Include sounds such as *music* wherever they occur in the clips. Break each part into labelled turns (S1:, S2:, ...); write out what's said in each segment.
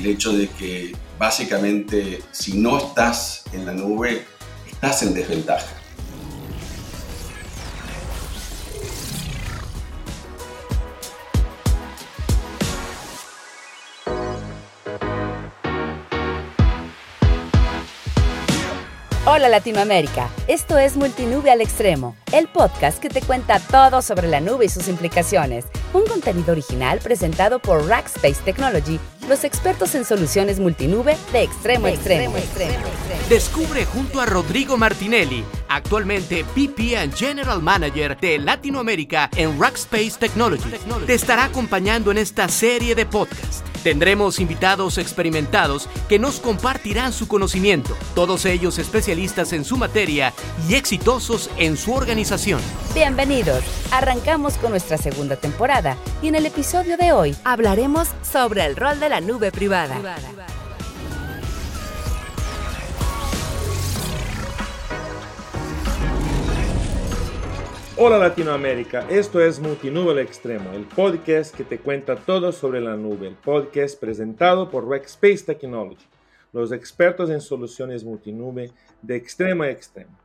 S1: el hecho de que básicamente si no estás en la nube, estás en desventaja.
S2: Hola Latinoamérica, esto es Multinube al Extremo, el podcast que te cuenta todo sobre la nube y sus implicaciones. Un contenido original presentado por Rackspace Technology, los expertos en soluciones multinube de extremo a extremo.
S3: Descubre junto a Rodrigo Martinelli, actualmente VP and General Manager de Latinoamérica en Rackspace Technology. Te estará acompañando en esta serie de podcasts Tendremos invitados experimentados que nos compartirán su conocimiento, todos ellos especialistas en su materia y exitosos en su organización.
S2: Bienvenidos, arrancamos con nuestra segunda temporada y en el episodio de hoy hablaremos sobre el rol de la nube privada.
S4: Hola Latinoamérica, esto es Multinube Extremo, el podcast que te cuenta todo sobre la nube, el podcast presentado por Rackspace Technology, los expertos en soluciones multinube de extremo a extremo.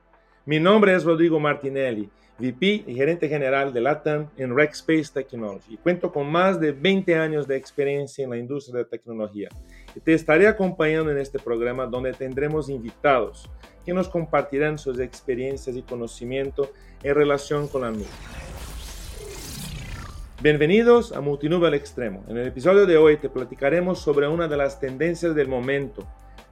S4: Mi nombre es Rodrigo Martinelli, VP y gerente general de LATAM en Rackspace Technology cuento con más de 20 años de experiencia en la industria de tecnología. Y te estaré acompañando en este programa donde tendremos invitados que nos compartirán sus experiencias y conocimiento en relación con la nube. Bienvenidos a Multinube al Extremo. En el episodio de hoy te platicaremos sobre una de las tendencias del momento,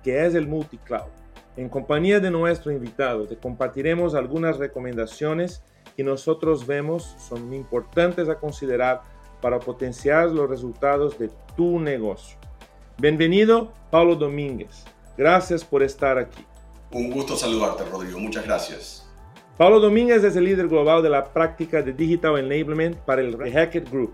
S4: que es el multicloud. En compañía de nuestro invitado te compartiremos algunas recomendaciones que nosotros vemos son importantes a considerar para potenciar los resultados de tu negocio. Bienvenido, Paulo Domínguez. Gracias por estar aquí.
S1: Un gusto saludarte, Rodrigo. Muchas gracias.
S4: Pablo Domínguez es el líder global de la práctica de Digital Enablement para el Hackett Group.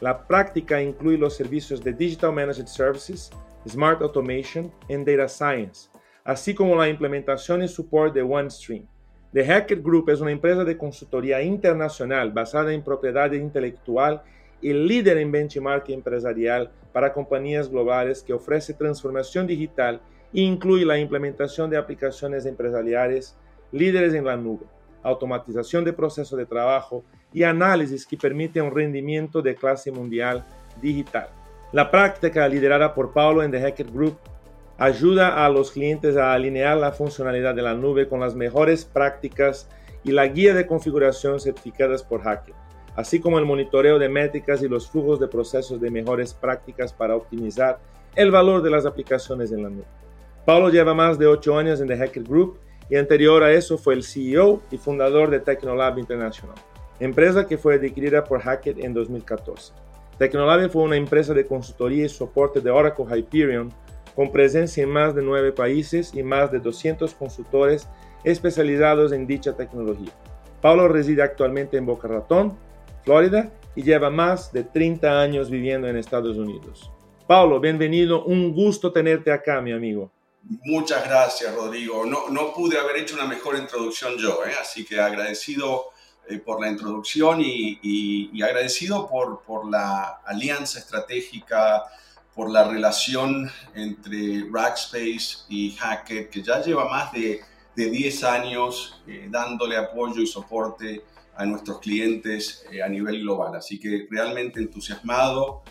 S4: La práctica incluye los servicios de Digital Managed Services, Smart Automation y Data Science, así como la implementación y soporte de OneStream. The Hackett Group es una empresa de consultoría internacional basada en propiedad intelectual y líder en benchmarking empresarial para compañías globales que ofrece transformación digital incluye la implementación de aplicaciones empresariales líderes en la nube automatización de procesos de trabajo y análisis que permiten un rendimiento de clase mundial digital. La práctica liderada por Paulo en The Hacker Group ayuda a los clientes a alinear la funcionalidad de la nube con las mejores prácticas y la guía de configuración certificadas por Hacker, así como el monitoreo de métricas y los flujos de procesos de mejores prácticas para optimizar el valor de las aplicaciones en la nube. Paulo lleva más de 8 años en The Hacker Group y anterior a eso fue el CEO y fundador de Technolab International, empresa que fue adquirida por Hackett en 2014. Technolab fue una empresa de consultoría y soporte de Oracle Hyperion con presencia en más de nueve países y más de 200 consultores especializados en dicha tecnología. Paulo reside actualmente en Boca Ratón, Florida, y lleva más de 30 años viviendo en Estados Unidos. Paulo, bienvenido, un gusto tenerte acá, mi amigo.
S1: Muchas gracias, Rodrigo. No, no pude haber hecho una mejor introducción yo, ¿eh? así que agradecido eh, por la introducción y, agradecido por, por, la alianza estratégica, por la relación entre Rackspace y Hackett, que ya lleva más de, de 10 años eh, dándole apoyo y soporte a nuestros clientes a nivel global. Así que realmente entusiasmado,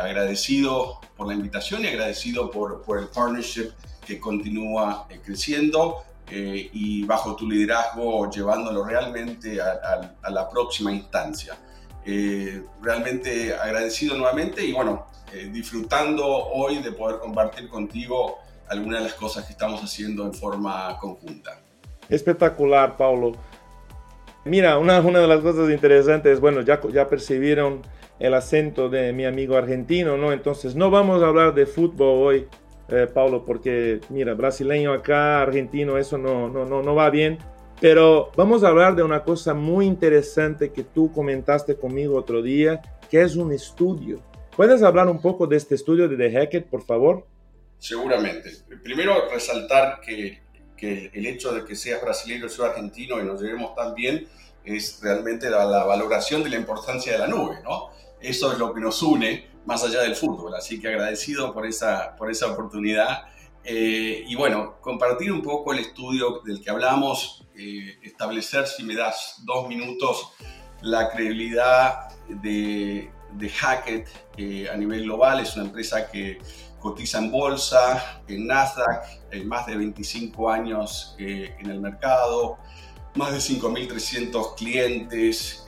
S1: agradecido por la invitación y agradecido por, por el partnership que continúa eh, creciendo eh, y bajo tu liderazgo llevándolo realmente a, la próxima instancia. Eh, realmente agradecido nuevamente y bueno, disfrutando hoy de poder compartir contigo algunas de las cosas que estamos haciendo en forma conjunta.
S4: Espectacular, Paulo. Mira, una, una de las cosas interesantes, bueno, ya, ya percibieron el acento de mi amigo argentino, ¿no? Entonces, no vamos a hablar de fútbol hoy, eh, Paulo, porque mira, brasileño acá, argentino, eso no, no, no, no va bien. Pero vamos a hablar de una cosa muy interesante que tú comentaste conmigo otro día, que es un estudio. ¿Puedes hablar un poco de este estudio de The Hackett, por favor?
S1: Seguramente. Primero, resaltar que, el hecho de que seas brasileño o argentino y nos llevemos tan bien es realmente la, la, valoración de la importancia de la nube, ¿no? eso es lo que nos une más allá del fútbol. Así que agradecido por esa, por esa oportunidad. Eh, y bueno, compartir un poco el estudio del que hablamos, eh, establecer, si me das dos minutos, la credibilidad de, de Hackett a nivel global. Es una empresa que cotiza en bolsa, en Nasdaq, en más de 25 años eh, en el mercado, más de 5.300 clientes,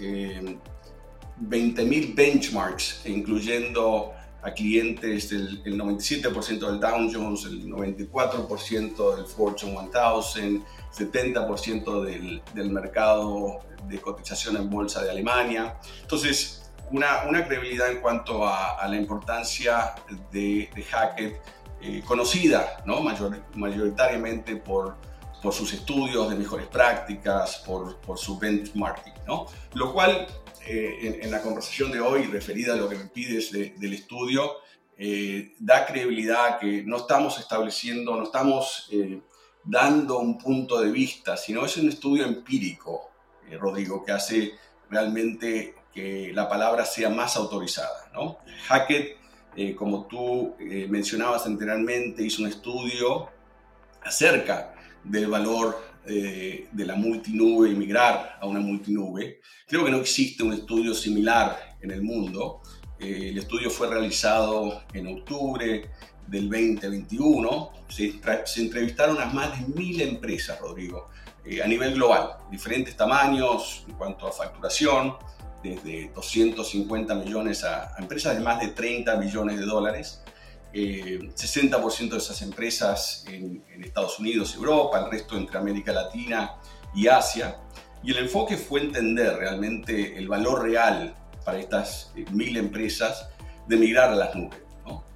S1: 20.000 benchmarks, incluyendo a clientes del 97% del Dow Jones, el 94% del Fortune 1000, 70% del, del mercado de cotización en bolsa de Alemania. Entonces, una, una credibilidad en cuanto a, la importancia de, de Hackett, eh, conocida ¿no? mayoritariamente por, por sus estudios de mejores prácticas, por, por su benchmarking, ¿no? Lo cual, eh, en, la conversación de hoy, referida a lo que me pides del estudio, eh, da credibilidad que no estamos estableciendo, no estamos dando un punto de vista, sino es un estudio empírico, Rodrigo, que hace realmente que la palabra sea más autorizada. ¿no? Hackett, eh, como tú eh, mencionabas anteriormente, hizo un estudio acerca del valor eh, de la multinube y migrar a una multinube. Creo que no existe un estudio similar en el mundo. el estudio fue realizado en octubre del 2021. Se, entrevistaron a más de mil empresas, Rodrigo, a nivel global, diferentes tamaños en cuanto a facturación, desde 250 millones a, empresas de más de 30 millones de dólares. 60% eh, de esas empresas en, Estados Unidos, Europa, el resto entre América Latina y Asia. Y el enfoque fue entender realmente el valor real para estas eh, mil empresas de migrar a las nubes.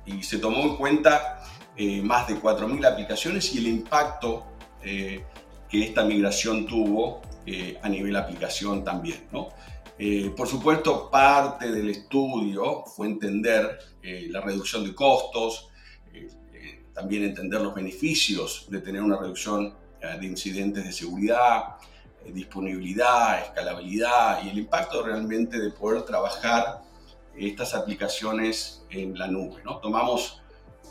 S1: Y se tomó en cuenta eh, más de 4.000 aplicaciones y el impacto que esta migración tuvo a nivel aplicación también. ¿no? Eh, por supuesto, parte del estudio fue entender eh, la reducción de costos, eh, también entender los beneficios de tener una reducción de incidentes de seguridad, disponibilidad, escalabilidad y el impacto realmente de poder trabajar estas aplicaciones en la nube. ¿no? Tomamos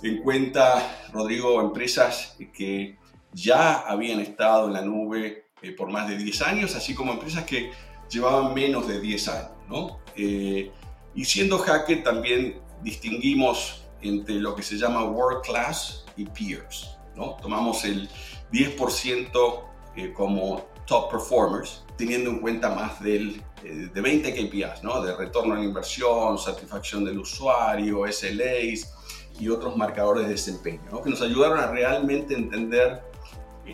S1: en cuenta, Rodrigo, empresas que ya habían estado en la nube por más de 10 años, así como empresas que llevaban menos de 10 años. ¿no? Eh, y siendo Hackett también distinguimos entre lo que se llama World Class y Peers. ¿no? Tomamos el 10% eh, como top performers, teniendo en cuenta más del, eh, de 20 KPIs, ¿no? de retorno a la inversión, satisfacción del usuario, SLAs y otros marcadores de desempeño, ¿no? que nos ayudaron a realmente entender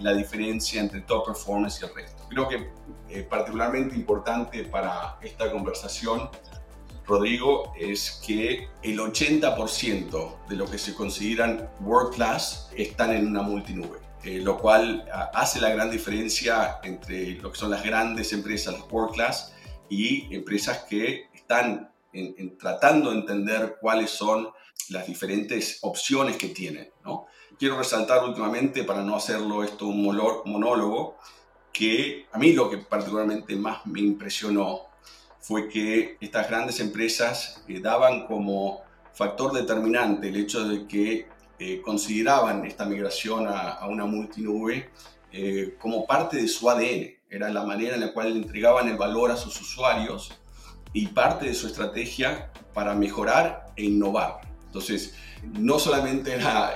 S1: la diferencia entre top performance y el resto. Creo que eh, particularmente importante para esta conversación, Rodrigo, es que el 80% de lo que se consideran world class están en una multinube. Eh, lo cual ah, hace la gran diferencia entre lo que son las grandes empresas, las world class, y empresas que están tratando de entender cuáles son las diferentes opciones que tienen. quiero resaltar últimamente, para no hacerlo esto un monólogo, que a mí lo que particularmente más me impresionó fue que estas grandes empresas eh, daban como factor determinante el hecho de que eh, consideraban esta migración a, una multinube eh, como parte de su ADN. Era la manera en la cual entregaban el valor a sus usuarios y parte de su estrategia para mejorar e innovar. Entonces, no solamente era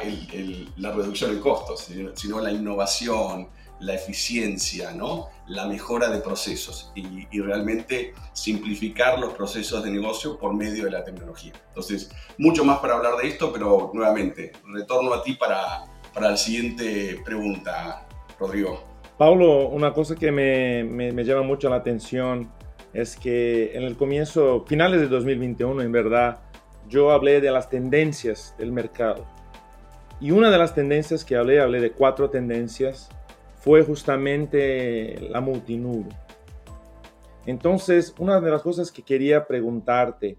S1: la reducción de costos, sino, la innovación, la eficiencia, ¿no? la mejora de procesos y, realmente simplificar los procesos de negocio por medio de la tecnología. Entonces, mucho más para hablar de esto, pero nuevamente, retorno a ti para, para la siguiente pregunta, Rodrigo.
S4: Paulo, una cosa que me, me, me llama mucho la atención es que en el comienzo, finales de 2021, en verdad, yo hablé de las tendencias del mercado. Y una de las tendencias que hablé, hablé de cuatro tendencias, fue justamente la multinube. Entonces, una de las cosas que quería preguntarte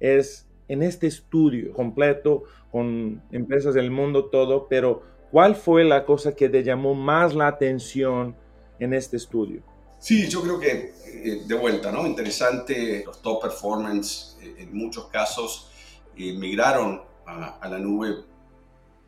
S4: es, en este estudio completo, con empresas del mundo todo, pero ¿cuál fue la cosa que te llamó más la atención en este estudio?
S1: Sí, yo creo que eh, de vuelta, ¿no? Interesante, los top performance eh, en muchos casos eh, migraron a, la nube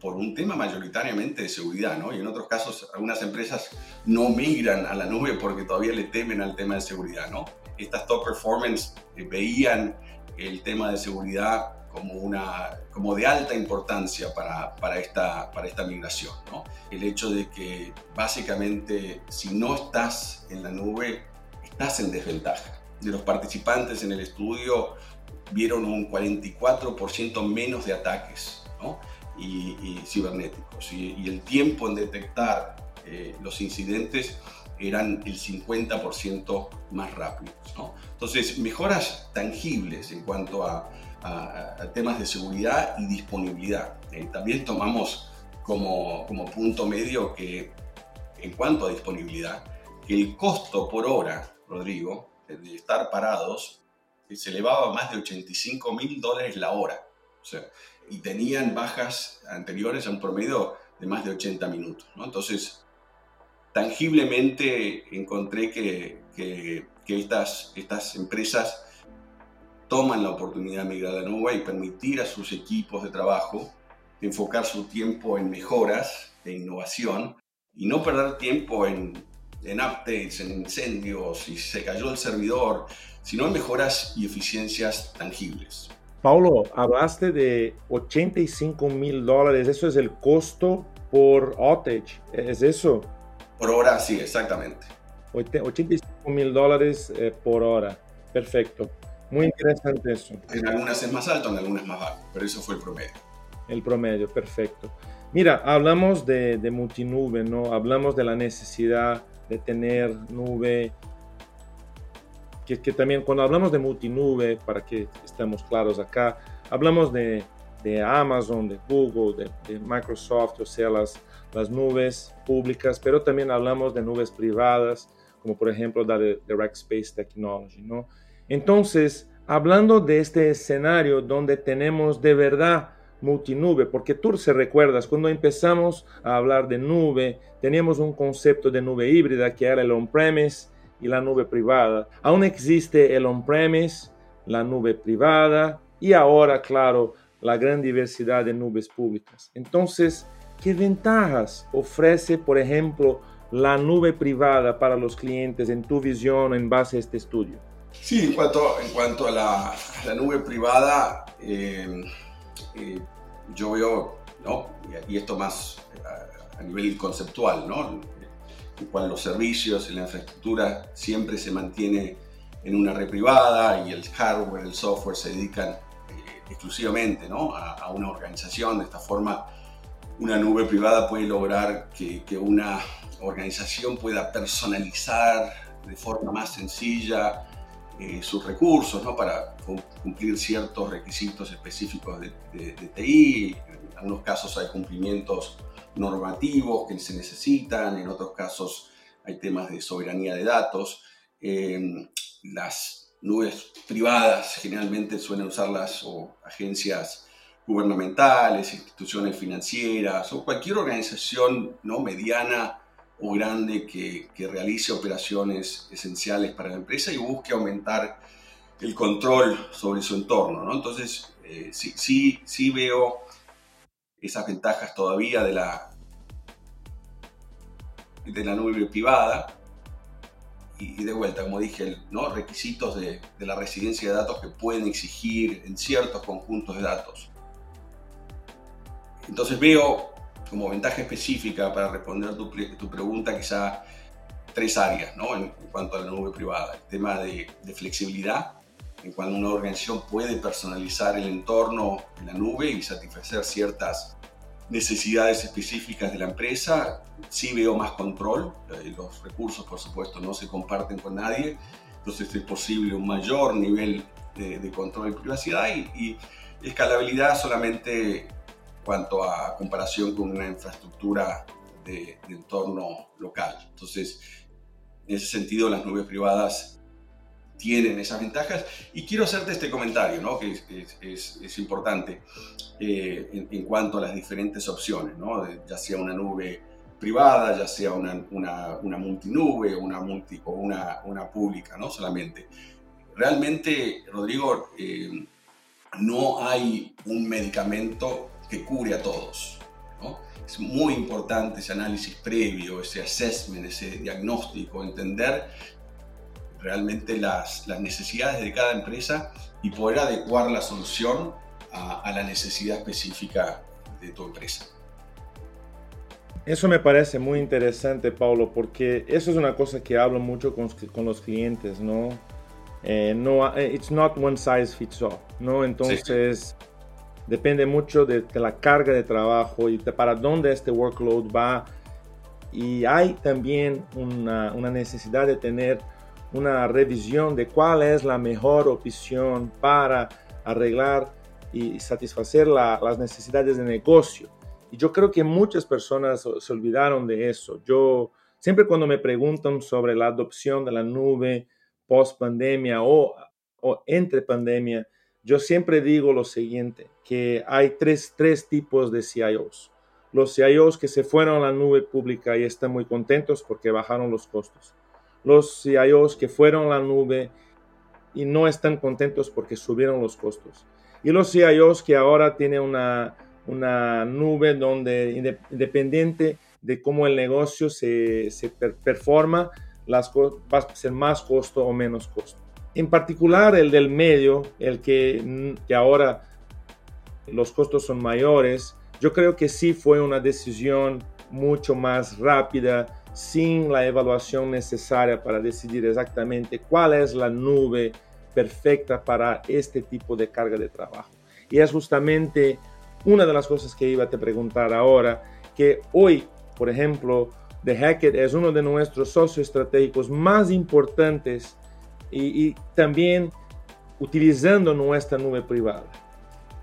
S1: por un tema mayoritariamente de seguridad, ¿no? Y en otros casos algunas empresas no migran a la nube porque todavía le temen al tema de seguridad, ¿no? Estas top performance veían el tema de seguridad como, una, como de alta importancia para, para, esta, para esta migración. ¿no? El hecho de que básicamente si no estás en la nube, estás en desventaja. De los participantes en el estudio vieron un 44% menos de ataques ¿no? Y, cibernéticos y, y, el tiempo en detectar eh, los incidentes eran el 50% más rápidos. ¿no? Entonces, mejoras tangibles en cuanto a, a, temas de seguridad y disponibilidad. Eh, también tomamos como, como punto medio que, en cuanto a disponibilidad, que el costo por hora, Rodrigo, de estar parados, se elevaba más de 85 mil dólares la hora. Y tenían bajas anteriores a un promedio de más de 80 minutos. Entonces, tangiblemente encontré que, que, estas, estas empresas toman la oportunidad de migrar a la nube y permitir a sus equipos de trabajo enfocar su tiempo en mejoras e innovación y no perder tiempo en, en updates, en incendios, si se cayó el servidor, sino en mejoras y eficiencias tangibles.
S4: Paulo, hablaste de 85 mil dólares, eso es el costo por outage, ¿es eso?
S1: Por hora, sí, exactamente.
S4: 85 mil dólares eh, por hora, perfecto. Muy interesante eso.
S1: En algunas es más alto, en algunas más bajo, pero eso fue el promedio.
S4: El promedio, perfecto. Mira, hablamos de, de multinube, ¿no? Hablamos de la necesidad de tener nube. Que, también cuando hablamos de multinube, para que estemos claros acá, hablamos de, de Amazon, de Google, de, de, Microsoft, o sea, las, las nubes públicas, pero también hablamos de nubes privadas, como por ejemplo la de, de Rackspace Technology, ¿no? Entonces, hablando de este escenario donde tenemos de verdad multinube, porque tú se recuerdas, cuando empezamos a hablar de nube, teníamos un concepto de nube híbrida que era el on-premise y la nube privada. Aún existe el on-premise, la nube privada y ahora, claro, la gran diversidad de nubes públicas. Entonces, ¿qué ventajas ofrece, por ejemplo, la nube privada para los clientes en tu visión en base a este estudio?
S1: Sí, en cuanto, en cuanto a, la, la nube privada, eh, eh, yo veo, ¿no? y, esto más a, a, nivel conceptual, ¿no? En cual los servicios y la infraestructura siempre se mantiene en una red privada y el hardware, el software se dedican eh, exclusivamente ¿no? a, a, una organización. De esta forma, una nube privada puede lograr que, que una organización pueda personalizar de forma más sencilla eh, sus recursos ¿no? para cumplir ciertos requisitos específicos de, de, de, TI. En algunos casos hay cumplimientos normativos que se necesitan, en otros casos hay temas de soberanía de datos. Eh, las nubes privadas generalmente suelen usarlas o agencias gubernamentales, instituciones financieras o cualquier organización no mediana o grande que, que, realice operaciones esenciales para la empresa y busque aumentar el control sobre su entorno. ¿no? Entonces, eh, sí, sí, sí veo esas ventajas todavía de la, de la nube privada. Y, de vuelta, como dije, ¿no? requisitos de, de la residencia de datos que pueden exigir en ciertos conjuntos de datos. Entonces veo como ventaja específica para responder tu, tu pregunta, quizá tres áreas ¿no? en, cuanto a la nube privada. El tema de, flexibilidad, en cuanto una organización puede personalizar el entorno en la nube y satisfacer ciertas necesidades específicas de la empresa. Sí veo más control, eh, los recursos por supuesto no se comparten con nadie, entonces es posible un mayor nivel de, de control y privacidad y, y escalabilidad solamente cuanto a comparación con una infraestructura de, de, entorno local. Entonces, en ese sentido, las nubes privadas tienen esas ventajas. Y quiero hacerte este comentario, ¿no? que es, es, es importante eh, en, en, cuanto a las diferentes opciones, ¿no? ya sea una nube privada, ya sea una, una, una multinube una, multi, o una, una, pública, ¿no? Solamente. Realmente, Rodrigo, eh, no hay un medicamento que cure a todos. ¿no? Es muy importante ese análisis previo, ese assessment, ese diagnóstico, entender realmente las, las necesidades de cada empresa y poder adecuar la solución a, a la necesidad específica de tu empresa.
S4: Eso me parece muy interesante, Paulo, porque eso es una cosa que hablo mucho con, con los clientes, ¿no? Eh, no, eh, it's not one size fits all, ¿no? Entonces, sí. depende mucho de, de, la carga de trabajo y de para dónde este workload va. Y hay también una, una necesidad de tener una revisión de cuál es la mejor opción para arreglar y satisfacer la, las necesidades de negocio. Y yo creo que muchas personas se olvidaron de eso. Yo siempre cuando me preguntan sobre la adopción de la nube post pandemia o, o entre pandemia, yo siempre digo lo siguiente, que hay tres, tres tipos de CIOs. Los CIOs que se fueron a la nube pública y están muy contentos porque bajaron los costos. Los CIOs que fueron a la nube y no están contentos porque subieron los costos. Y los CIOs que ahora tienen una, una nube donde independiente de cómo el negocio se, se performa, las va a ser más costo o menos costo. En particular el del medio, el que, que ahora los costos son mayores, yo creo que sí fue una decisión mucho más rápida, sin la evaluación necesaria para decidir exactamente cuál es la nube perfecta para este tipo de carga de trabajo. Y es justamente una de las cosas que iba a te preguntar ahora, que hoy, por ejemplo, The Hackett es uno de nuestros socios estratégicos más importantes y, y también utilizando nuestra nube privada.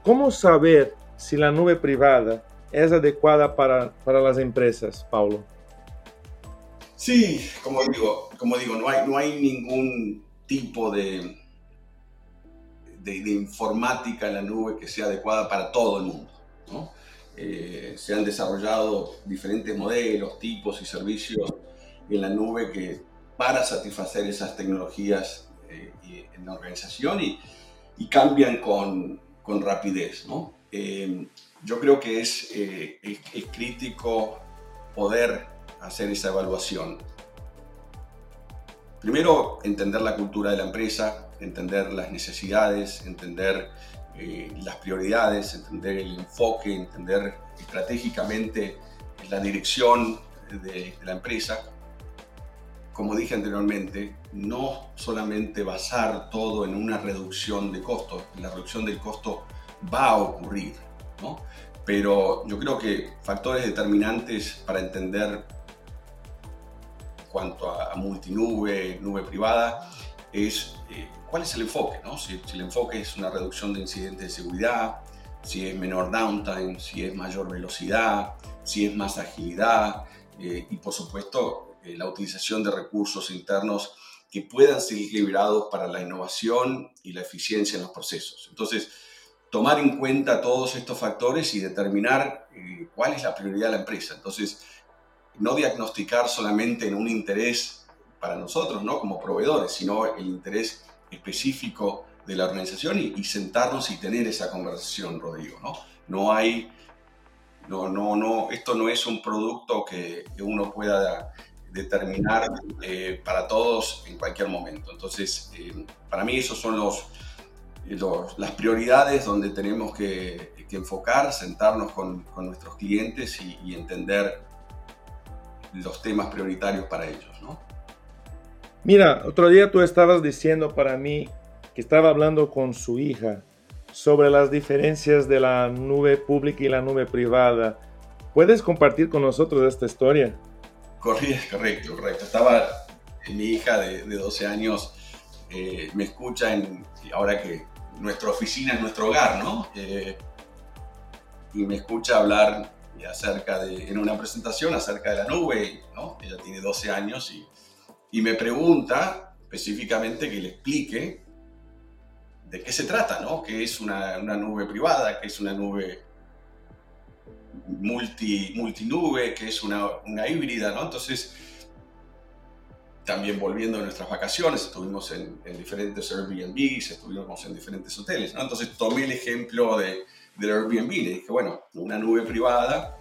S4: ¿Cómo saber si la nube privada es adecuada para, para las empresas, Paulo?
S1: Sí, como digo, como digo no, hay, no hay ningún tipo de, de, de, informática en la nube que sea adecuada para todo el mundo. ¿no? Eh, se han desarrollado diferentes modelos, tipos y servicios en la nube que para satisfacer esas tecnologías eh, en la organización y, y cambian con, con, rapidez. ¿no? Eh, yo creo que es, es, es crítico poder hacer esa evaluación. Primero, entender la cultura de la empresa, entender las necesidades, entender eh, las prioridades, entender el enfoque, entender estratégicamente la dirección de, de, la empresa. Como dije anteriormente, no solamente basar todo en una reducción de costos, la reducción del costo va a ocurrir, ¿no? pero yo creo que factores determinantes para entender cuanto a, multinube, nube privada, es eh, cuál es el enfoque, ¿no? Si, si, el enfoque es una reducción de incidentes de seguridad, si es menor downtime, si es mayor velocidad, si es más agilidad eh, y por supuesto eh, la utilización de recursos internos que puedan ser liberados para la innovación y la eficiencia en los procesos. Entonces, tomar en cuenta todos estos factores y determinar eh, cuál es la prioridad de la empresa. Entonces, no diagnosticar solamente en un interés para nosotros, ¿no? Como proveedores, sino el interés específico de la organización y, sentarnos y tener esa conversación, Rodrigo, ¿no? No hay, no, no, no, esto no es un producto que, uno pueda determinar eh, para todos en cualquier momento. Entonces, eh, para mí esos son los, las prioridades donde tenemos que, enfocar, sentarnos con, nuestros clientes y entender los temas prioritarios para ellos, ¿no?
S4: Mira, otro día tú estabas diciendo para mí que estaba hablando con su hija sobre las diferencias de la nube pública y la nube privada. ¿Puedes compartir con nosotros esta historia?
S1: Correcto, correcto, correcto. Estaba mi hija de, de 12 años, eh, me escucha en, ahora que nuestra oficina es nuestro hogar, ¿no? Eh, y me escucha hablar acerca de, en una presentación acerca de la nube, ¿no? Ella tiene 12 años y, y me pregunta específicamente que le explique de qué se trata, ¿no? ¿Qué es una, una nube privada? ¿Qué es una nube multi, multinube, que es una, una híbrida, ¿no? Entonces, también volviendo a nuestras vacaciones, estuvimos en, diferentes Airbnbs, estuvimos en diferentes hoteles, ¿no? Entonces tomé el ejemplo de, del Airbnb y dije, bueno, una nube privada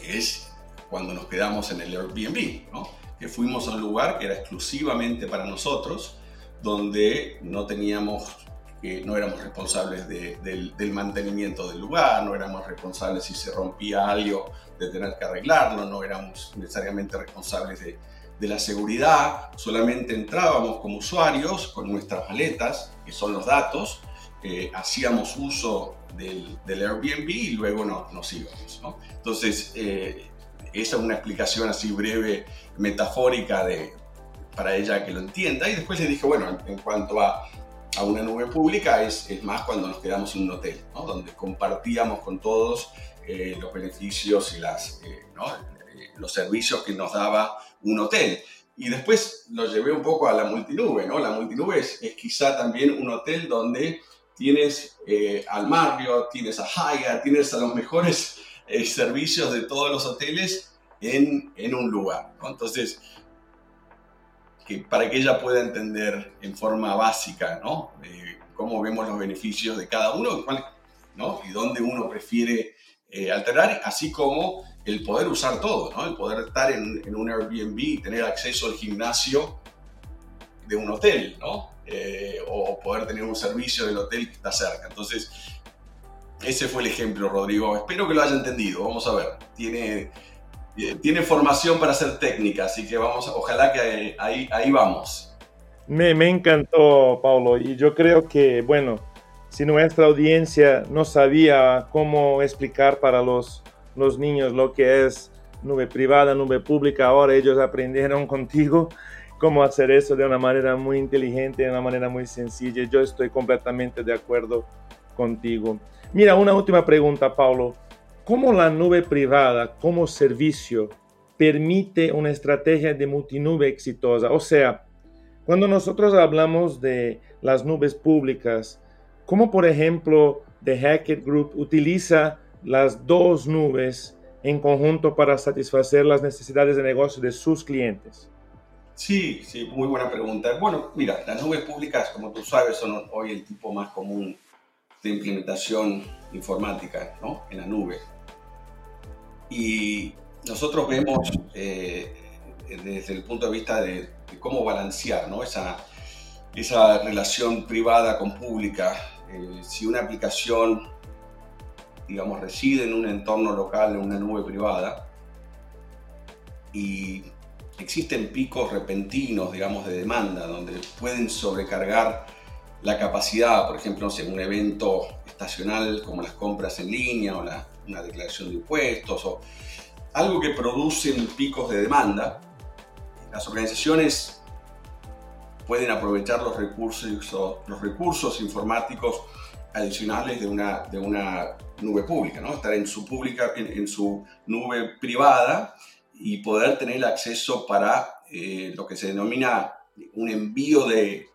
S1: es cuando nos quedamos en el Airbnb, ¿no? Que fuimos a un lugar que era exclusivamente para nosotros, donde no teníamos que no éramos responsables del, mantenimiento del lugar, no éramos responsables si se rompía algo de tener que arreglarlo, no éramos necesariamente responsables de, de la seguridad, solamente entrábamos como usuarios con nuestras maletas, que son los datos, eh, hacíamos uso del, Airbnb y luego no, nos íbamos. ¿no? Entonces, eh, esa es una explicación así breve, metafórica de, para ella que lo entienda. Y después le dije, bueno, en, cuanto a, a, una nube pública, es, es, más cuando nos quedamos en un hotel, ¿no? donde compartíamos con todos eh, los beneficios y las, ¿no? los servicios que nos daba un hotel. Y después lo llevé un poco a la multinube, ¿no? La multinube es, quizá también un hotel donde tienes eh, al Marriott, tienes a Hyatt, tienes a los mejores eh, servicios de todos los hoteles en, en un lugar, ¿no? Entonces, que para que ella pueda entender en forma básica, ¿no? Eh, cómo vemos los beneficios de cada uno, ¿no? Y dónde uno prefiere alterar, así como el poder usar todo, ¿no? El poder estar en, un Airbnb y tener acceso al gimnasio de un hotel, ¿no? Eh, o poder tener un servicio del hotel que está cerca. Entonces, ese fue el ejemplo, Rodrigo. Espero que lo haya entendido. Vamos a ver. Tiene, eh, tiene formación para ser técnica, así que vamos, ojalá que ahí, ahí vamos.
S4: Me, me encantó, Paulo, y yo creo que, bueno, si nuestra audiencia no sabía cómo explicar para los los niños lo que es nube privada, nube pública. Ahora ellos aprendieron *laughs* contigo cómo hacer eso de una manera muy inteligente, de una manera muy sencilla. Yo estoy completamente de acuerdo contigo. Mira, una última pregunta, Paulo. ¿Cómo la nube privada como servicio permite una estrategia de multinube exitosa? O sea, cuando nosotros hablamos de las nubes públicas, ¿cómo por ejemplo The Hackett Group utiliza las dos nubes en conjunto para satisfacer las necesidades de negocio de sus clientes?
S1: Sí, sí, muy buena pregunta. Bueno, mira, las nubes públicas, como tú sabes, son hoy el tipo más común de implementación informática ¿no? en la nube. Y nosotros vemos eh, desde el punto de vista de, cómo balancear ¿no? esa, esa relación privada con pública. Eh, si una aplicación digamos, reside en un entorno local, en una nube privada, y existen picos repentinos, digamos, de demanda, donde pueden sobrecargar la capacidad, por ejemplo, en un evento estacional como las compras en línea o una declaración de impuestos, o algo que produce picos de demanda, las organizaciones pueden aprovechar los recursos, los recursos informáticos adicionales de una, de una nube pública, ¿no? estar en su, pública, en, su nube privada y poder tener acceso para eh, lo que se denomina un envío de,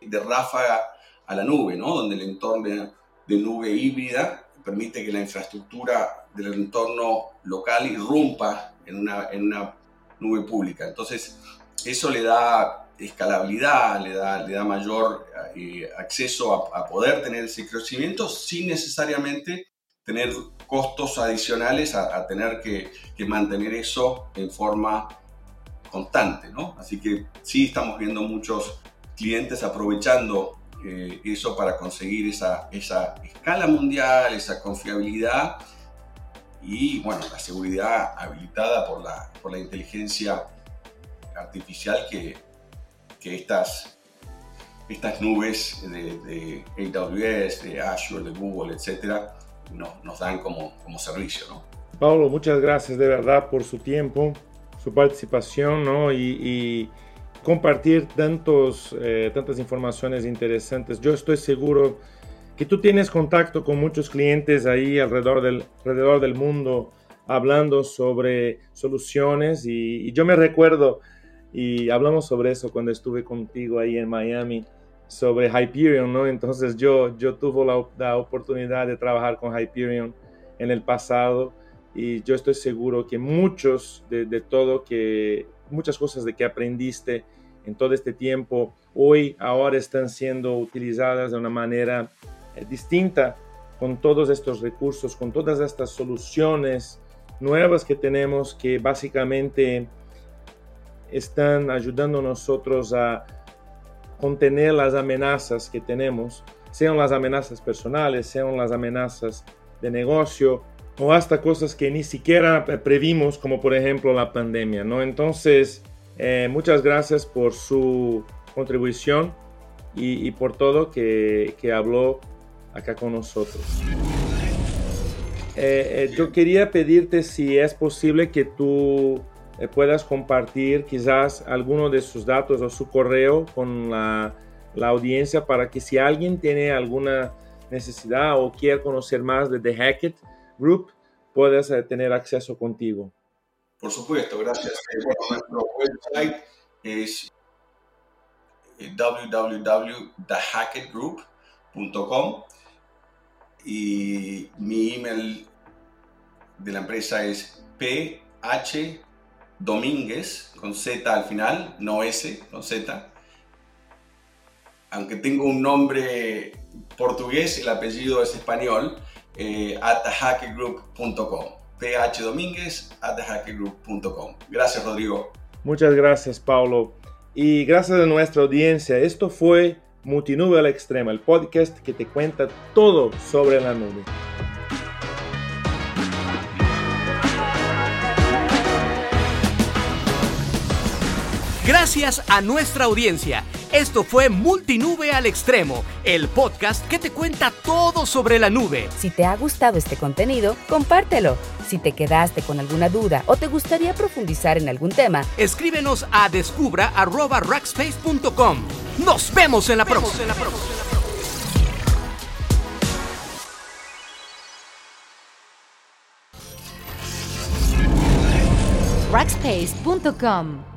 S1: de, ráfaga a la nube, ¿no? donde el entorno de nube híbrida permite que la infraestructura del entorno local irrumpa en una, en una nube pública. Entonces, eso le da escalabilidad, le da, le da mayor eh, acceso a, poder tener ese crecimiento sin necesariamente tener costos adicionales a, tener que, mantener eso en forma constante, ¿no? Así que sí estamos viendo muchos clientes aprovechando eh, eso para conseguir esa, esa escala mundial, esa confiabilidad y, bueno, la seguridad habilitada por la, por la inteligencia artificial que, que estas, estas nubes de, AWS, de Azure, de Google, etcétera, nos dan como, como servicio. ¿no?
S4: Pablo, muchas gracias de verdad por su tiempo, su participación ¿no? y, compartir tantos, eh, tantas informaciones interesantes. Yo estoy seguro que tú tienes contacto con muchos clientes ahí alrededor del, alrededor del mundo hablando sobre soluciones y yo me recuerdo y hablamos sobre eso cuando estuve contigo ahí en Miami sobre Hyperion, ¿no? Entonces yo, yo tuve la, oportunidad de trabajar con Hyperion en el pasado y yo estoy seguro que muchos de, de todo que, muchas cosas de que aprendiste en todo este tiempo, hoy, ahora están siendo utilizadas de una manera eh, distinta con todos estos recursos, con todas estas soluciones nuevas que tenemos que básicamente están ayudando a nosotros a contener las amenazas que tenemos, sean las amenazas personales, sean las amenazas de negocio o hasta cosas que ni siquiera previmos, como por ejemplo la pandemia, ¿no? Entonces, eh, muchas gracias por su contribución y, por todo que, que, habló acá con nosotros. Eh, eh, yo quería pedirte si es posible que tú puedas compartir quizás alguno de sus datos o su correo con la, audiencia para que si alguien tiene alguna necesidad o quiere conocer más de The Hackett Group, puedas tener acceso contigo.
S1: Por supuesto, gracias. Eh, nuestro website es eh, www.thehackettgroup.com y mi email de la empresa es phdomínguez con Z al final, no S, con Z. Aunque tengo un nombre portugués, el apellido es español, eh, at thehackettgroup.com phdomínguez.com. Gracias, Rodrigo.
S4: Muchas gracias, Paulo. Y gracias a nuestra audiencia. Esto fue Multinube al Extremo, el podcast que te cuenta todo sobre la nube.
S3: Gracias a nuestra audiencia. Esto fue Multinube al Extremo, el podcast que te cuenta todo sobre la nube.
S2: Si te ha gustado este contenido, compártelo. Si te quedaste con alguna duda o te gustaría profundizar en algún tema,
S3: escríbenos a descubra.rackspace.com. Nos vemos en la próxima.
S2: Rackspace.com